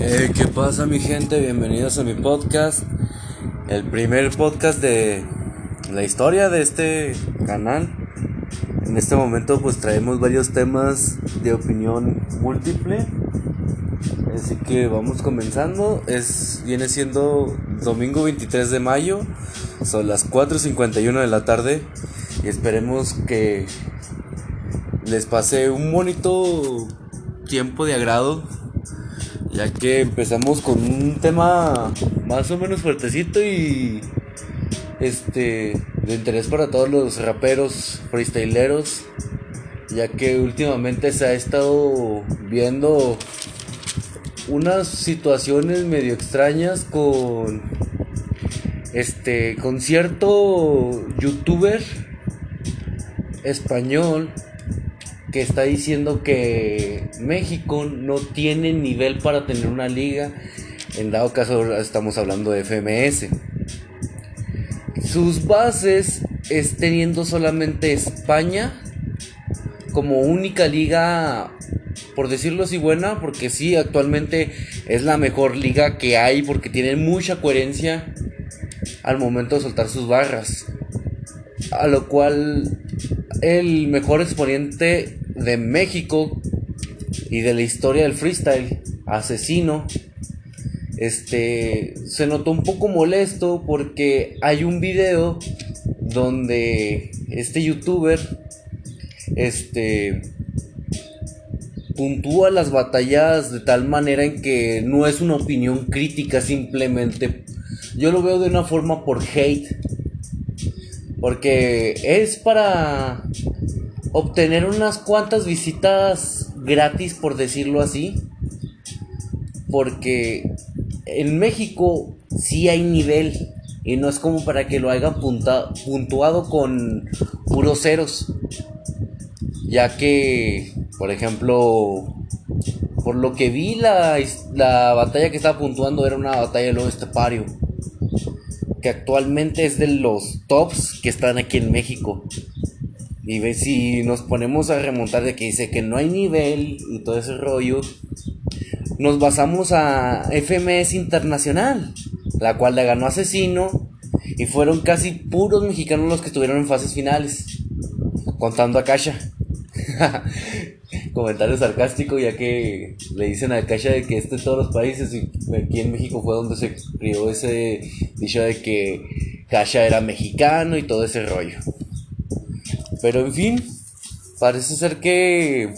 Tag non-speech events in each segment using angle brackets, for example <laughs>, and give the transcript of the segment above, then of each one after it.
Eh, ¿Qué pasa mi gente? Bienvenidos a mi podcast. El primer podcast de la historia de este canal. En este momento pues traemos varios temas de opinión múltiple. Así que vamos comenzando. Es, viene siendo domingo 23 de mayo. Son las 4.51 de la tarde. Y esperemos que les pase un bonito tiempo de agrado ya que empezamos con un tema más o menos fuertecito y este de interés para todos los raperos freestyleros ya que últimamente se ha estado viendo unas situaciones medio extrañas con este con cierto youtuber español que está diciendo que México no tiene nivel para tener una liga. En dado caso estamos hablando de FMS. Sus bases es teniendo solamente España como única liga, por decirlo así, buena, porque sí, actualmente es la mejor liga que hay porque tiene mucha coherencia al momento de soltar sus barras. A lo cual el mejor exponente de México y de la historia del freestyle, asesino, este se notó un poco molesto porque hay un video donde este youtuber este puntúa las batallas de tal manera en que no es una opinión crítica simplemente. Yo lo veo de una forma por hate porque es para obtener unas cuantas visitas gratis, por decirlo así. Porque en México sí hay nivel. Y no es como para que lo hayan puntuado con puros ceros. Ya que, por ejemplo, por lo que vi, la, la batalla que estaba puntuando era una batalla de lobo estepario. Que actualmente es de los tops que están aquí en México. Y ve si nos ponemos a remontar de que dice que no hay nivel y todo ese rollo, nos basamos a FMS Internacional, la cual le ganó Asesino y fueron casi puros mexicanos los que estuvieron en fases finales, contando a Kasha. <laughs> Comentario sarcástico, ya que le dicen a Kasha de que este de todos los países y aquí en México fue donde se crió ese dicho de que Kasha era mexicano y todo ese rollo. Pero en fin, parece ser que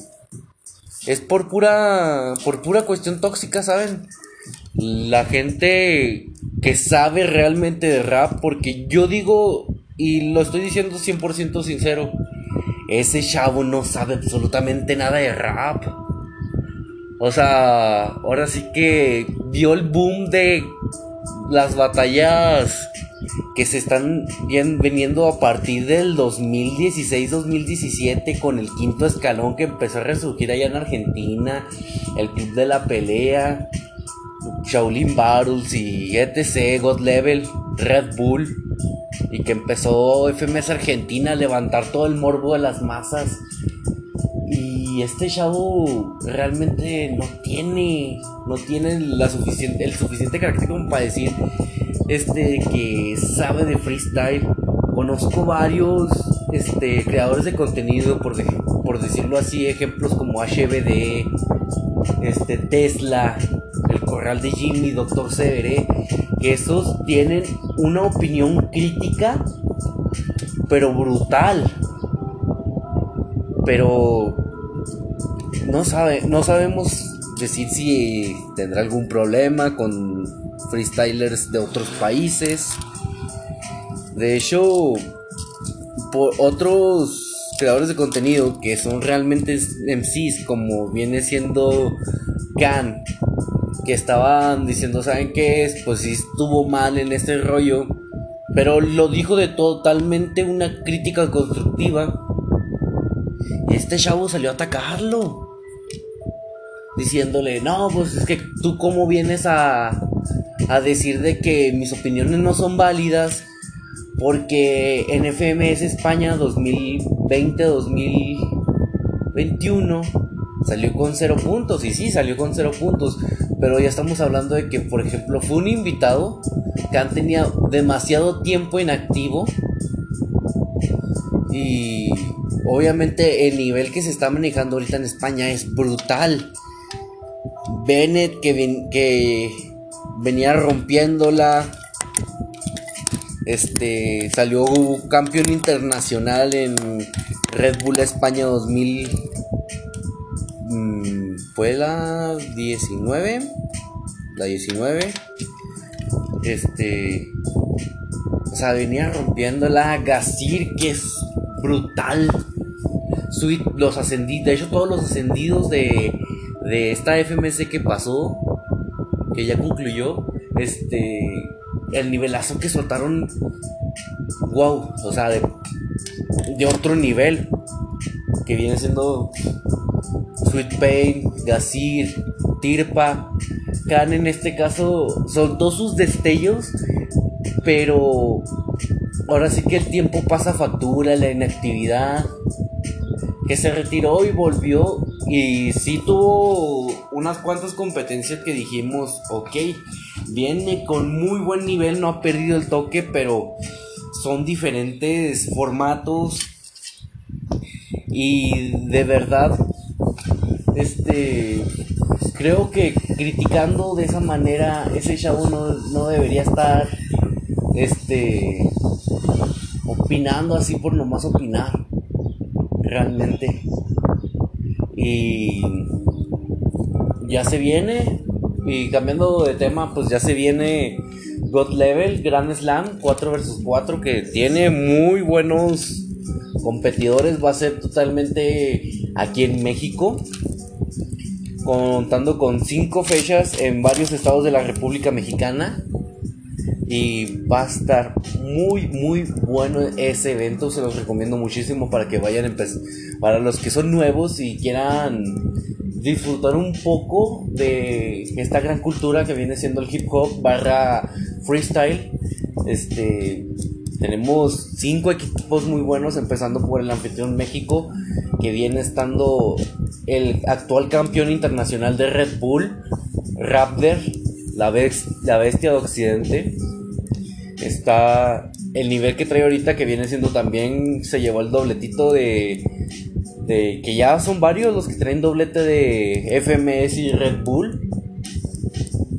es por pura por pura cuestión tóxica, ¿saben? La gente que sabe realmente de rap porque yo digo y lo estoy diciendo 100% sincero, ese chavo no sabe absolutamente nada de rap. O sea, ahora sí que dio el boom de las batallas que se están bien, veniendo a partir del 2016-2017 con el quinto escalón que empezó a resurgir allá en Argentina, el Club de la Pelea, Shaolin Battles y etc, God Level, Red Bull, y que empezó FMS Argentina a levantar todo el morbo de las masas. Y este chavo realmente no tiene, no tiene la suficiente, el suficiente carácter como para decir este, que sabe de freestyle. Conozco varios este, creadores de contenido, por, por decirlo así, ejemplos como HBD, este, Tesla, El Corral de Jimmy, Doctor Severe, que esos tienen una opinión crítica, pero brutal. Pero no, sabe, no sabemos decir si tendrá algún problema con freestylers de otros países. De hecho, por otros creadores de contenido que son realmente MCs, como viene siendo Khan, que estaban diciendo, ¿saben qué es? Pues sí estuvo mal en este rollo, pero lo dijo de totalmente una crítica constructiva. Y este chavo salió a atacarlo. Diciéndole, no, pues es que tú cómo vienes a, a decir de que mis opiniones no son válidas porque en FMS España 2020-2021 salió con cero puntos. Y sí, salió con cero puntos. Pero ya estamos hablando de que, por ejemplo, fue un invitado que han tenido demasiado tiempo inactivo. Y obviamente el nivel que se está manejando ahorita en España es brutal. Bennett que, que venía rompiéndola. Este salió campeón internacional en Red Bull España 2000 mm, fue la 19 la 19 este o sea venía rompiéndola Gasir que es brutal. Los ascendidos de hecho todos los ascendidos de de esta FMC que pasó que ya concluyó este el nivelazo que soltaron wow o sea de, de otro nivel que viene siendo Sweet Pain, Gasir, Tirpa. Khan en este caso soltó sus destellos, pero ahora sí que el tiempo pasa factura, la inactividad. Que se retiró y volvió y sí tuvo unas cuantas competencias que dijimos, ok, viene con muy buen nivel, no ha perdido el toque, pero son diferentes formatos. Y de verdad, este, creo que criticando de esa manera, ese chavo no, debería estar, este, opinando así por nomás opinar, realmente. Y ya se viene, y cambiando de tema, pues ya se viene God Level, Grand Slam 4 vs 4, que tiene muy buenos competidores. Va a ser totalmente aquí en México contando con cinco fechas en varios estados de la República Mexicana. Y va a estar muy, muy bueno ese evento. Se los recomiendo muchísimo para que vayan Para los que son nuevos y quieran disfrutar un poco de esta gran cultura que viene siendo el hip hop barra freestyle. Este, tenemos cinco equipos muy buenos, empezando por el anfitrión México, que viene estando el actual campeón internacional de Red Bull, Raptor, la, la bestia de Occidente. Está el nivel que trae ahorita, que viene siendo también, se llevó el dobletito de, de que ya son varios los que traen doblete de FMS y Red Bull.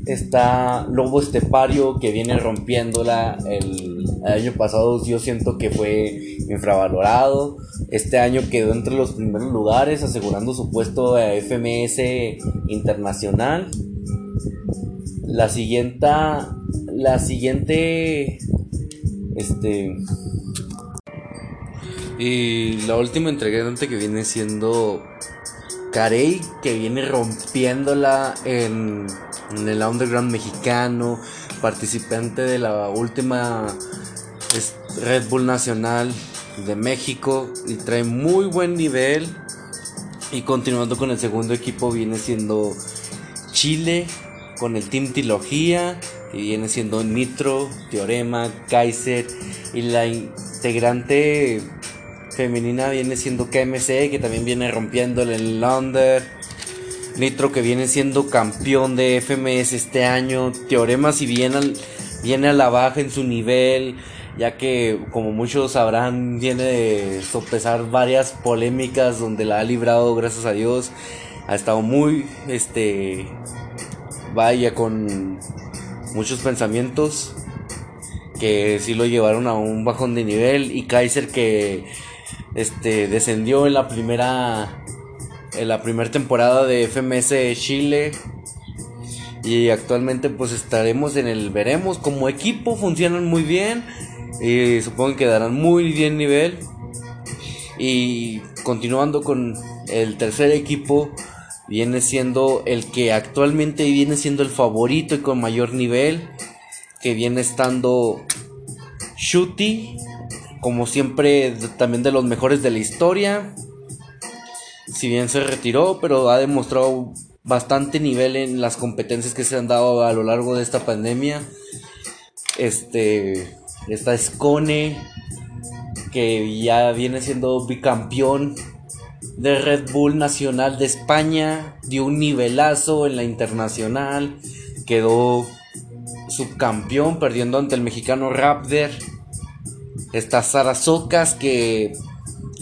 Está Lobo Estepario que viene rompiéndola. El, año pasado yo siento que fue infravalorado. Este año quedó entre los primeros lugares asegurando su puesto a FMS internacional. La siguiente la siguiente este y la última entregante que viene siendo Carey que viene rompiéndola en el underground mexicano, participante de la última Red Bull Nacional de México y trae muy buen nivel. Y continuando con el segundo equipo viene siendo Chile con el Team Trilogía y viene siendo Nitro, Teorema, Kaiser y la integrante femenina viene siendo KMC que también viene rompiendo el Londres Nitro que viene siendo campeón de FMS este año. Teorema si bien viene a la baja en su nivel, ya que como muchos sabrán viene de sopesar varias polémicas donde la ha librado gracias a Dios. Ha estado muy, este, vaya con muchos pensamientos que sí lo llevaron a un bajón de nivel y Kaiser que este descendió en la primera en la primera temporada de FMS Chile. Y actualmente pues estaremos en el veremos. Como equipo funcionan muy bien. Y supongo que darán muy bien nivel. Y continuando con el tercer equipo. Viene siendo el que actualmente viene siendo el favorito y con mayor nivel. Que viene estando Shuti. Como siempre también de los mejores de la historia si bien se retiró, pero ha demostrado bastante nivel en las competencias que se han dado a lo largo de esta pandemia. Este, está Scone, que ya viene siendo bicampeón de Red Bull Nacional de España, dio un nivelazo en la internacional, quedó subcampeón perdiendo ante el mexicano Raptor. Está Sara Socas que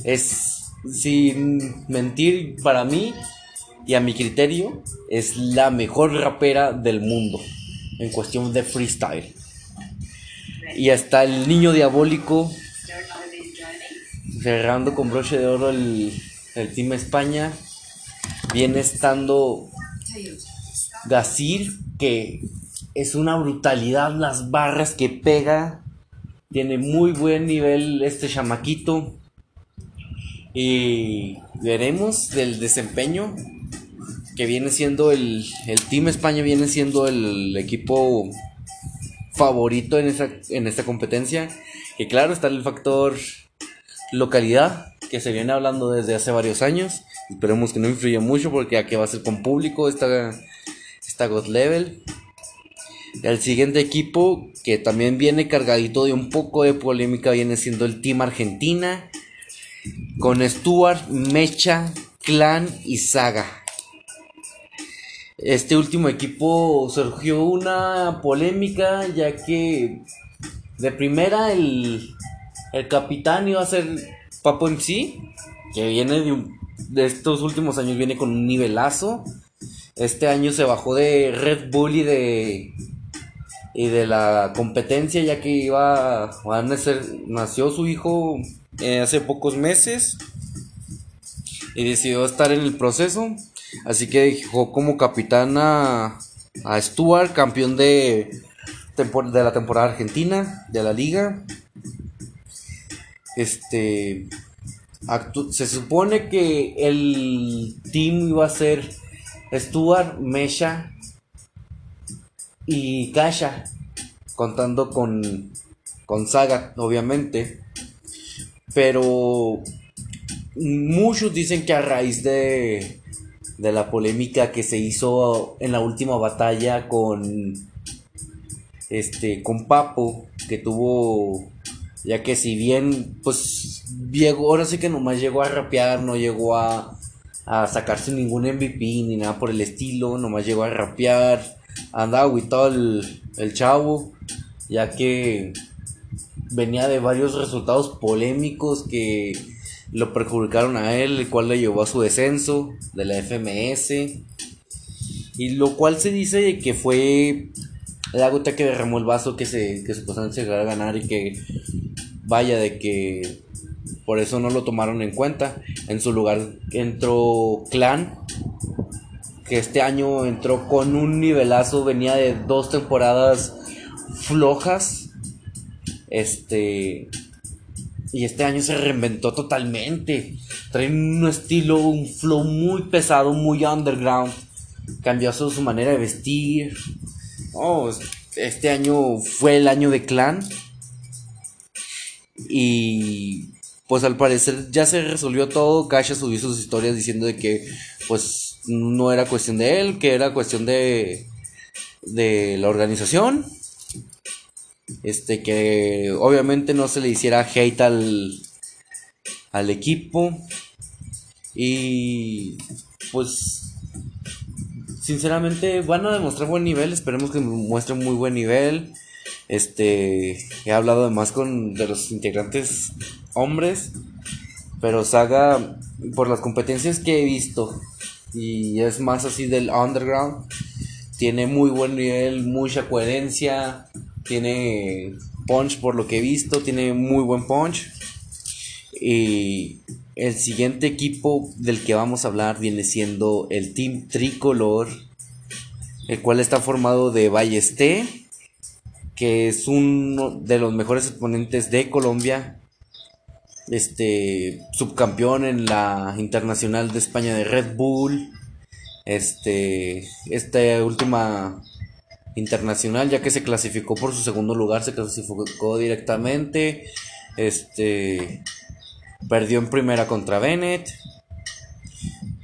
es, sin mentir, para mí y a mi criterio, es la mejor rapera del mundo en cuestión de freestyle. Y hasta el niño diabólico cerrando con broche de oro el, el Team España. Viene estando Gasir, que es una brutalidad las barras que pega. Tiene muy buen nivel este chamaquito. Y veremos del desempeño que viene siendo el, el Team España, viene siendo el equipo favorito en esta, en esta competencia. Que claro, está el factor localidad que se viene hablando desde hace varios años. Esperemos que no influya mucho porque aquí va a ser con público esta, esta God Level. El siguiente equipo que también viene cargadito de un poco de polémica viene siendo el Team Argentina. Con Stuart, Mecha, Clan y Saga. Este último equipo surgió una polémica ya que de primera el, el capitán iba a ser Papo MC, que viene de, de estos últimos años, viene con un nivelazo. Este año se bajó de Red Bull y de y de la competencia ya que iba a nacer, nació su hijo eh, hace pocos meses y decidió estar en el proceso así que dejó como capitán a, Stuart campeón de, de la temporada argentina de la liga este. se supone que el team iba a ser Stuart, Mesha y Kasha. Contando con, con obviamente. Pero muchos dicen que a raíz de, de la polémica que se hizo en la última batalla con este con Papo que tuvo ya que si bien, pues, llegó, ahora sí que nomás llegó a rapear, no llegó a, a sacarse ningún MVP ni nada por el estilo, nomás llegó a rapear, andaba todo el, el chavo, ya que venía de varios resultados polémicos que lo perjudicaron a él, el cual le llevó a su descenso de la FMS. Y lo cual se dice que fue la gota que derramó el vaso que se que supuestamente se a ganar y que vaya de que por eso no lo tomaron en cuenta. En su lugar entró Clan, que este año entró con un nivelazo, venía de dos temporadas flojas. Este y este año se reinventó totalmente. Trae un estilo, un flow muy pesado, muy underground. Cambió su manera de vestir. Oh, este año fue el año de Clan. Y pues al parecer ya se resolvió todo. Kasha subió sus historias diciendo de que pues no era cuestión de él, que era cuestión de de la organización. Este que obviamente no se le hiciera hate al al equipo. Y pues sinceramente van a demostrar buen nivel, esperemos que muestren muy buen nivel. Este, he hablado además con de los integrantes hombres, pero Saga por las competencias que he visto y es más así del underground, tiene muy buen nivel, mucha coherencia, tiene punch por lo que he visto, tiene muy buen punch. Y el siguiente equipo del que vamos a hablar viene siendo el Team Tricolor, el cual está formado de Ballesté, que es uno de los mejores exponentes de Colombia, este subcampeón en la Internacional de España de Red Bull, este esta última internacional ya que se clasificó por su segundo lugar, se clasificó directamente, este Perdió en primera contra Bennett.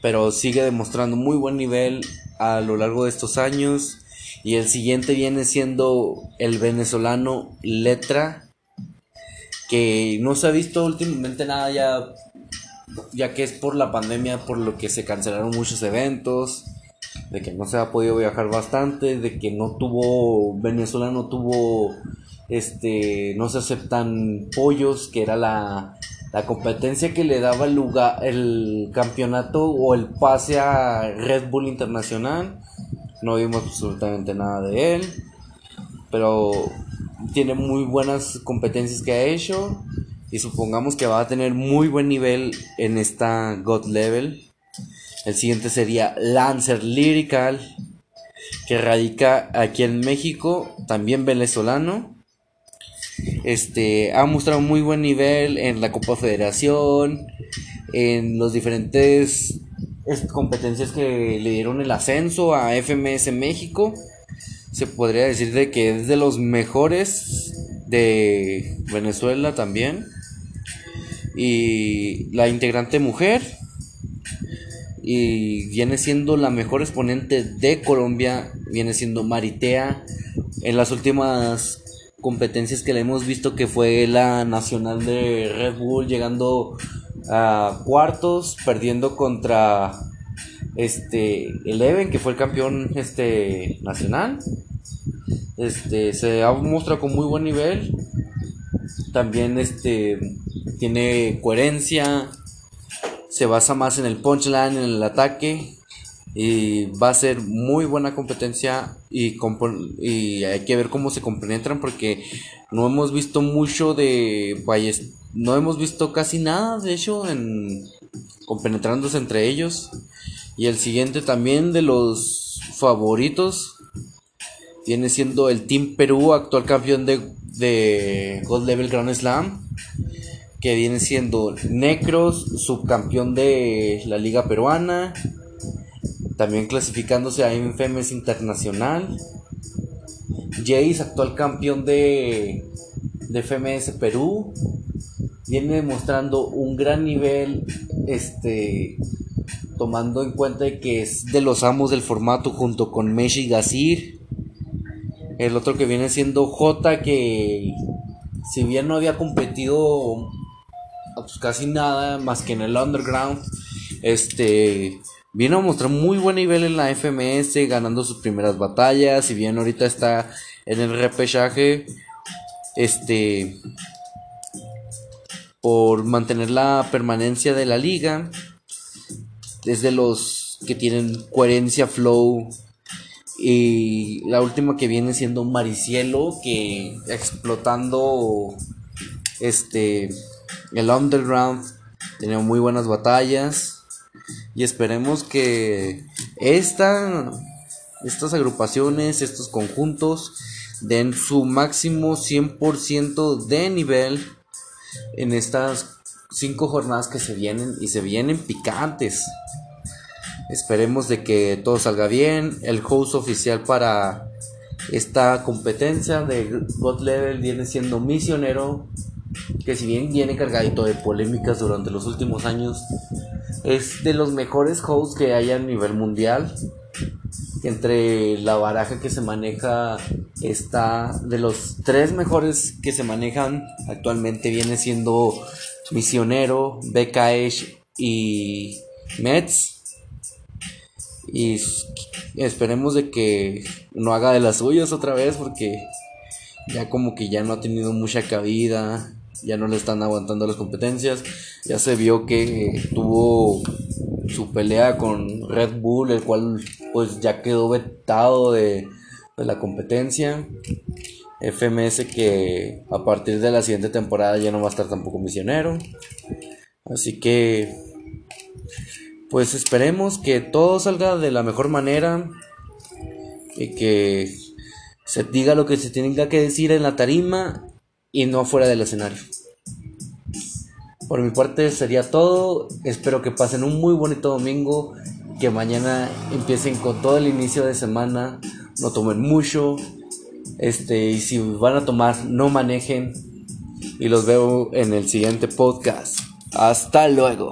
Pero sigue demostrando muy buen nivel a lo largo de estos años. Y el siguiente viene siendo el venezolano Letra. Que no se ha visto últimamente nada ya ya que es por la pandemia por lo que se cancelaron muchos eventos, de que no se ha podido viajar bastante, de que no tuvo, Venezuela no tuvo, este, no se aceptan pollos, que era la, la competencia que le daba el lugar, el campeonato o el pase a Red Bull Internacional. No vimos absolutamente nada de él, pero tiene muy buenas competencias que ha hecho y supongamos que va a tener muy buen nivel en esta God Level. El siguiente sería Lancer Lyrical, que radica aquí en México, también venezolano. Este ha mostrado muy buen nivel en la Copa Federación, en los diferentes competencias que le dieron el ascenso a FMS México. Se podría decir de que es de los mejores de Venezuela también. Y la integrante mujer. Y viene siendo la mejor exponente de Colombia. Viene siendo Maritea. En las últimas competencias que le hemos visto que fue la nacional de Red Bull llegando a cuartos perdiendo contra este Eleven que fue el campeón este nacional este se ha mostrado con muy buen nivel también este tiene coherencia se basa más en el punchline en el ataque y va a ser muy buena competencia y, hay que ver cómo se compenetran porque no hemos visto mucho de no hemos visto casi nada de hecho en compenetrándose entre ellos. Y el siguiente también de los favoritos viene siendo el Team Perú actual campeón de, de Gold Level Grand Slam que viene siendo Necros subcampeón de la liga peruana también clasificándose a FMS Internacional. Jace, actual campeón de, de FMS Perú, viene demostrando un gran nivel, este, tomando en cuenta que es de los amos del formato junto con Meshi Gazir. El otro que viene siendo J, que si bien no había competido pues, casi nada más que en el underground, este Viene a mostrar muy buen nivel en la FMS, ganando sus primeras batallas. Si bien ahorita está en el repechaje, este, por mantener la permanencia de la liga, es de los que tienen coherencia, flow. Y la última que viene siendo Maricielo, que explotando este el underground, tenía muy buenas batallas y esperemos que esta, estas agrupaciones, estos conjuntos den su máximo 100% de nivel en estas cinco jornadas que se vienen y se vienen picantes. Esperemos de que todo salga bien. El host oficial para esta competencia de God Level viene siendo Misionero, que si bien viene cargadito de polémicas durante los últimos años, es de los mejores hosts que hay a nivel mundial. Entre la baraja que se maneja está de los tres mejores que se manejan actualmente viene siendo Misionero, BKH y Mets. Y esperemos de que no haga de las suyas otra vez porque ya como que ya no ha tenido mucha cabida ya no le están aguantando las competencias. Ya se vio que tuvo su pelea con Red Bull, el cual pues ya quedó vetado de, la competencia. FMS que a partir de la siguiente temporada ya no va a estar tampoco misionero. Así que pues esperemos que todo salga de la mejor manera y que se diga lo que se tenga que decir en la tarima y no fuera del escenario. Por mi parte sería todo. Espero que pasen un muy bonito domingo. Que mañana empiecen con todo el inicio de semana. No tomen mucho. Este, y si van a tomar, no manejen. Y los veo en el siguiente podcast. Hasta luego.